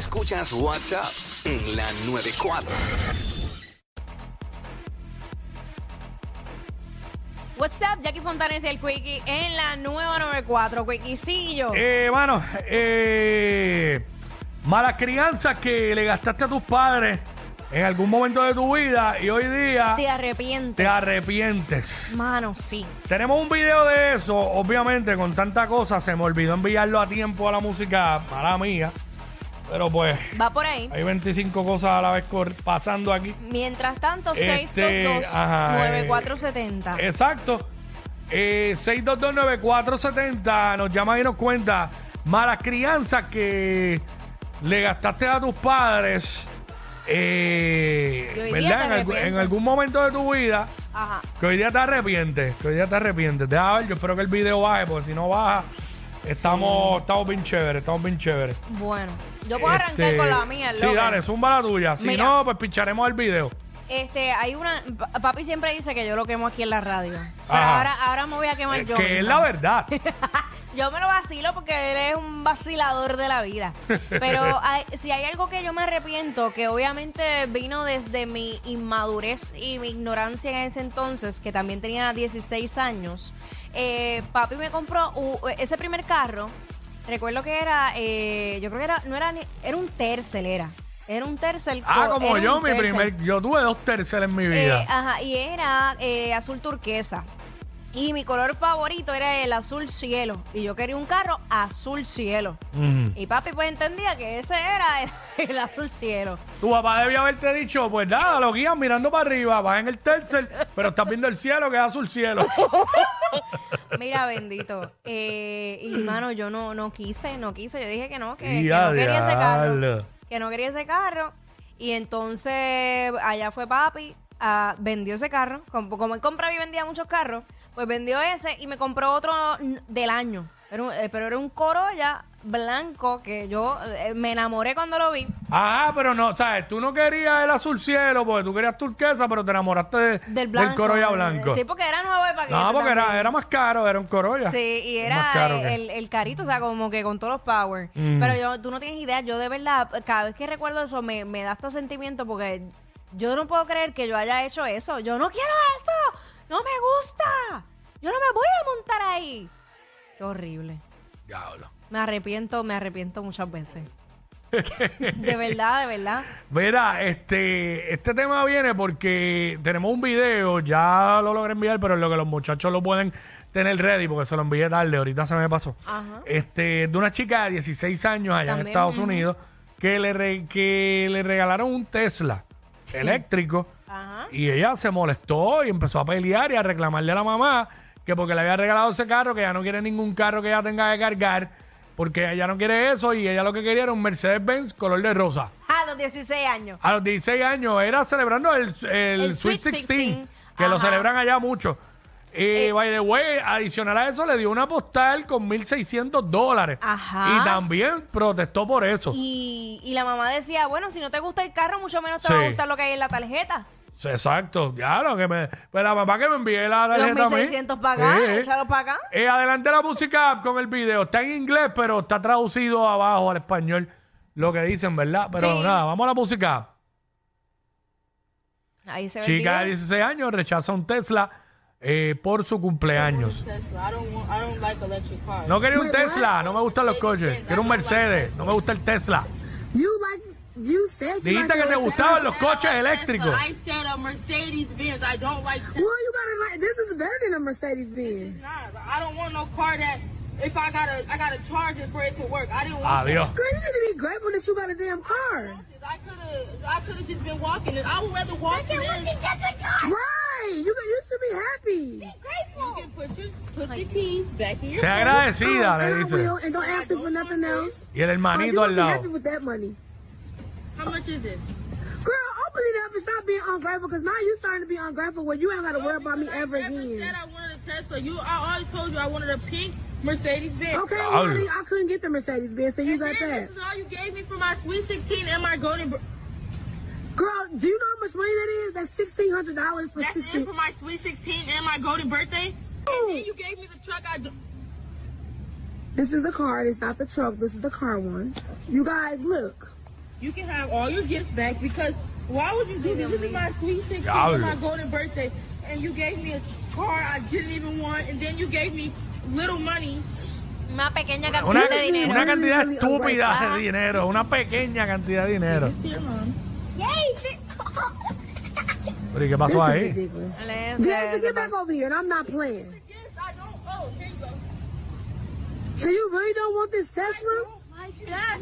Escuchas WhatsApp en la 94. What's up, Jackie Fontanes y el Quickie en la nueva 94, Quickiecillo. Eh, mano, eh, malas crianzas que le gastaste a tus padres en algún momento de tu vida y hoy día te arrepientes. te arrepientes. Mano, sí. Tenemos un video de eso, obviamente con tanta cosa se me olvidó enviarlo a tiempo a la música, mala mía. Pero pues Va por ahí. hay 25 cosas a la vez pasando aquí. Mientras tanto, Este, ajá, eh, 622-9470. Exacto. Eh, 6229470 nos llama y nos cuenta malas crianzas que le gastaste a tus padres. eh, ¿Verdad? En, algún- arrepientes. en algún momento de tu vida. Ajá. Que hoy día te arrepientes. Que hoy día te arrepientes. Deja ver, yo espero que el video baje, porque si no baja, estamos, estamos bien chéveres, estamos bien chéveres. Bueno, yo puedo arrancar Este, con la mía, Sí, dale, zumba la tuya. Si Mira. no, pues picharemos el video. Este, hay una. pa- Papi siempre dice que yo lo quemo aquí en la radio. Pero Ajá. ahora, ahora me voy a quemar Eh, yo. que es misma. la verdad. Yo me lo vacilo porque él es un vacilador de la vida. Pero hay- si hay algo que yo me arrepiento, que obviamente vino desde mi inmadurez y mi ignorancia en ese entonces, que también tenía 16 años, eh, papi me compró u- ese primer carro. Recuerdo que era, eh, yo creo que era, no era, ni- era un tercel, era. Era un tercel. Ah, co- como yo, mi Tercel. primer. Yo tuve dos terceros en mi vida. Eh, ajá, y era eh, azul turquesa. Y mi color favorito era el azul cielo. Y yo quería un carro azul cielo. Y papi pues entendía que ese era el, el azul cielo. Tu papá debía haberte dicho, pues nada, lo guían mirando para arriba, vas en el tercer, pero estás viendo el cielo que es azul cielo. Mira, bendito. Eh, y mano, yo no, no quise, no quise. Yo dije que no, que, no quería ese carro. Que no quería ese carro. Y entonces allá fue papi, ah, vendió ese carro. Como, como él compraba y vendía muchos carros, pues vendió ese y me compró otro del año. Era un- eh, pero era un Corolla blanco que yo eh, me enamoré cuando lo vi. Ah, pero no, ¿sabes? Tú no querías el azul cielo porque tú querías turquesa, pero te enamoraste de- Del blanco. Corolla blanco. Sí, porque era nuevo de paquete. no, porque era, también. era más caro, era un Corolla. Sí, y era más caro eh, que- el, el carito, o sea, como que con todos los power. Mm. Pero yo, tú no tienes idea, yo de verdad, cada vez que recuerdo eso, me, me da este sentimiento porque yo no puedo creer que yo haya hecho eso. Yo no quiero eso, no me gusta. Yo no me voy a montar ahí. Qué horrible. Diablo. Me arrepiento, me arrepiento muchas veces. de verdad, de verdad. Mira, este, este tema viene porque tenemos un video, ya lo logré enviar, pero en lo que los muchachos lo pueden tener ready, porque se lo envié tarde, ahorita se me pasó. Ajá. Este, de una chica de 16 años allá en Estados. Unidos, que le, re- que le regalaron un Tesla eléctrico. Ajá. Y ella se molestó y empezó a pelear y a reclamarle a la mamá que porque le había regalado ese carro, que ya no quiere ningún carro que ella tenga que cargar, porque ella no quiere eso y ella lo que quería era un Mercedes-Benz color de rosa. A los 16 años. A los 16 años era celebrando el, el, El Sweet Sweet 16, 16, que lo celebran allá mucho. Y, Eh, by the way, adicional a eso, le dio una postal con 1.600 dólares. Ajá. Y también protestó por eso. Y, y la mamá decía, bueno, si no te gusta el carro, mucho menos te va a gustar lo que hay en la tarjeta. Exacto, ya lo que me. Pues la mamá que me envié la Los tarjeta. a mí. 1600 para acá, Sí. échalo para acá. Eh, adelante la música con el video. Está en inglés, pero está traducido abajo al español lo que dicen, ¿verdad? Pero Sí. nada, vamos a la música. Ahí se ve el Chica de video. 16 años rechaza un Tesla eh, por su cumpleaños. No quería un Tesla, no me gustan los coches. Quiero un Mercedes, no me gusta el Tesla. You said you Dijiste like que te gustaban los coches eléctricos. I said a Mercedes Benz. I don't like. Well, you gotta like. This is better than a Mercedes Benz. I don't want no car that if I gotta I gotta charge it for it to work. I didn't want. Adiós. Girl, you need to be grateful that you got a damn car. that. I could have I could have just been walking. I would rather walk than Right. You you should be happy. You can put your put your keys back in your. Sea agradecida, Oh, le dice. will, and don't ask me for nothing else. Y el Oh, hermanito al be lado. With that money. How much is this? Girl, open it up and stop being ungrateful because now you're starting to be ungrateful where you ain't got to worry about me ever I never again. said I wanted a Tesla. You, I always told you I wanted a pink Mercedes Benz. Okay, Diablo. well, I couldn't get the Mercedes Benz, so you And got then that. This is all you gave me for my Sweet 16 and my Golden. Br- Girl, do you know how much money that is? That's sixteen hundred dollars for That's it sixteen. for my Sweet 16 and my Golden birthday. And then you gave me the truck. I. Do- This is the car. It's not the truck. This is the car one. You guys, look. You can have all your gifts back because why would you do this? This is my sweet 16 Diablo. and my golden birthday, and you gave me a car I didn't even want, and then you gave me little money. Una pequeña cantidad Una, de dinero. una cantidad Really, really estúpida de ah. dinero, una pequeña cantidad de dinero. Pero ¿y qué This pasó is ahí? ridiculous. Le- Deja, se- get back over here, and I'm not playing. Yes, I don't. Oh, here you go. So you really don't want this Tesla? Dad,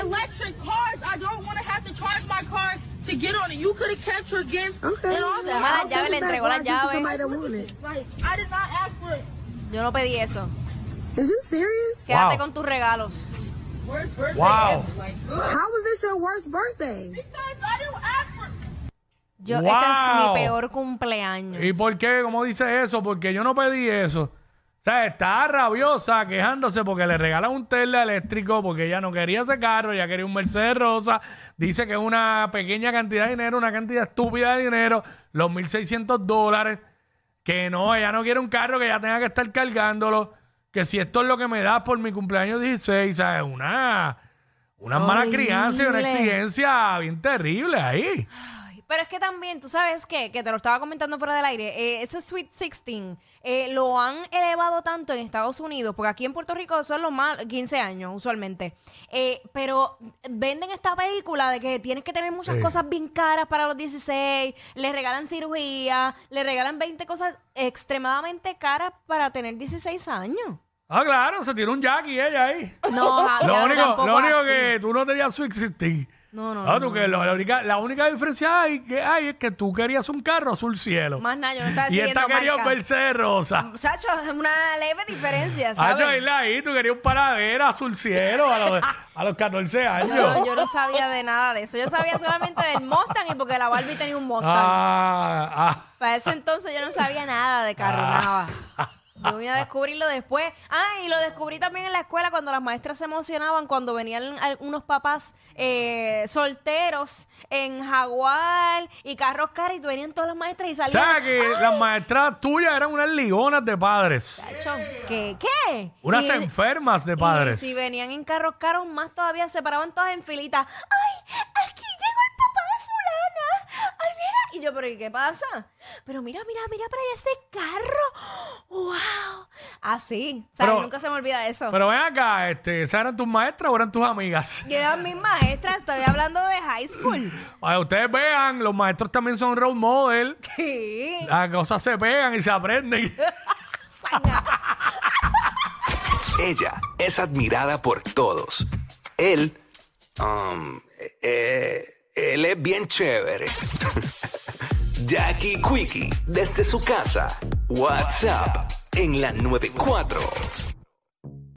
electric cars. I don't want to have to charge my car to get on it. You could have kept your gifts Okay. and all that. I'll llave, le entregó la llave. That. Like I did not ask for it. Yo no pedí eso. Is you serious? Quédate Wow. con tus regalos. Worst birthday Wow. ever. Like, How was this your worst birthday? because I didn't ask for. Yo, Este es Wow. mi peor cumpleaños. ¿Y por qué? ¿Cómo dice eso? Porque yo no pedí eso. O sea, está rabiosa quejándose porque le regalan un Tesla eléctrico porque ella no quería ese carro, ella quería un Mercedes rosa. Dice que es una pequeña cantidad de dinero, una cantidad estúpida de dinero, los 1.600 dólares. Que no, ella no quiere un carro que ella tenga que estar cargándolo. Que si esto es lo que me da por mi cumpleaños 16, ¿sabes? Una, una mala crianza y una exigencia bien terrible ahí. Pero es que también, tú sabes qué, que te lo estaba comentando fuera del aire, eh, ese Sweet 16 eh, lo han elevado tanto en Estados Unidos, porque aquí en Puerto Rico son los más 15 años usualmente. Eh, pero venden esta película de que tienes que tener muchas Sí. cosas bien caras para los 16, le regalan cirugía, le regalan 20 cosas extremadamente caras para tener 16 años. Ah, claro, se tiró un Jackie ella ahí. No, ja- Lo único, lo único así. que tú no tenías Sweet 16. No, no, Ah, no, tú no. que lo- la, única, la única diferencia hay, que hay es que tú querías un carro azul cielo. Más nada, yo no estaba y esta quería un marca. Mercedes rosa. Muchachos, es una leve diferencia, Ah, ¿sabes? yo ahí, ahí, tú querías un paradera azul cielo a los, a los 14 años. Yo, yo no sabía de nada de eso. Yo sabía solamente del Mustang y porque la Barbie tenía un Mustang. Ah, ah. Para ese entonces yo no sabía nada de carro, nada. Yo vine a descubrirlo después. Ah, y lo descubrí también en la escuela cuando las maestras se emocionaban cuando venían unos papás eh, solteros en Jaguar y carros caros y venían todas las maestras y O salían. sea que las maestras tuyas eran unas ligonas de padres. Chacho, ¿Qué? ¿Qué? Unas Y- enfermas de Y padres. si venían en carros caros, más todavía se paraban todas en filita. ¡Ay! Aquí llegó el papá de fulana. ¡Ay, mira! Y yo, ¿pero y qué pasa? Pero mira, mira, mira para allá ese carro. Así. ¿Sabes? Pero- Nunca se me olvida eso. Pero ven acá, este, ¿esas eran tus maestras o eran tus amigas? Y eran mis maestras, estoy hablando de high school. Ustedes vean, los maestros también son role model. Sí. Las cosas se pegan y se aprenden. Ella es admirada por todos. Él, um, eh, él es bien chévere. Jackie Quickie, desde su casa. WhatsApp en la 94.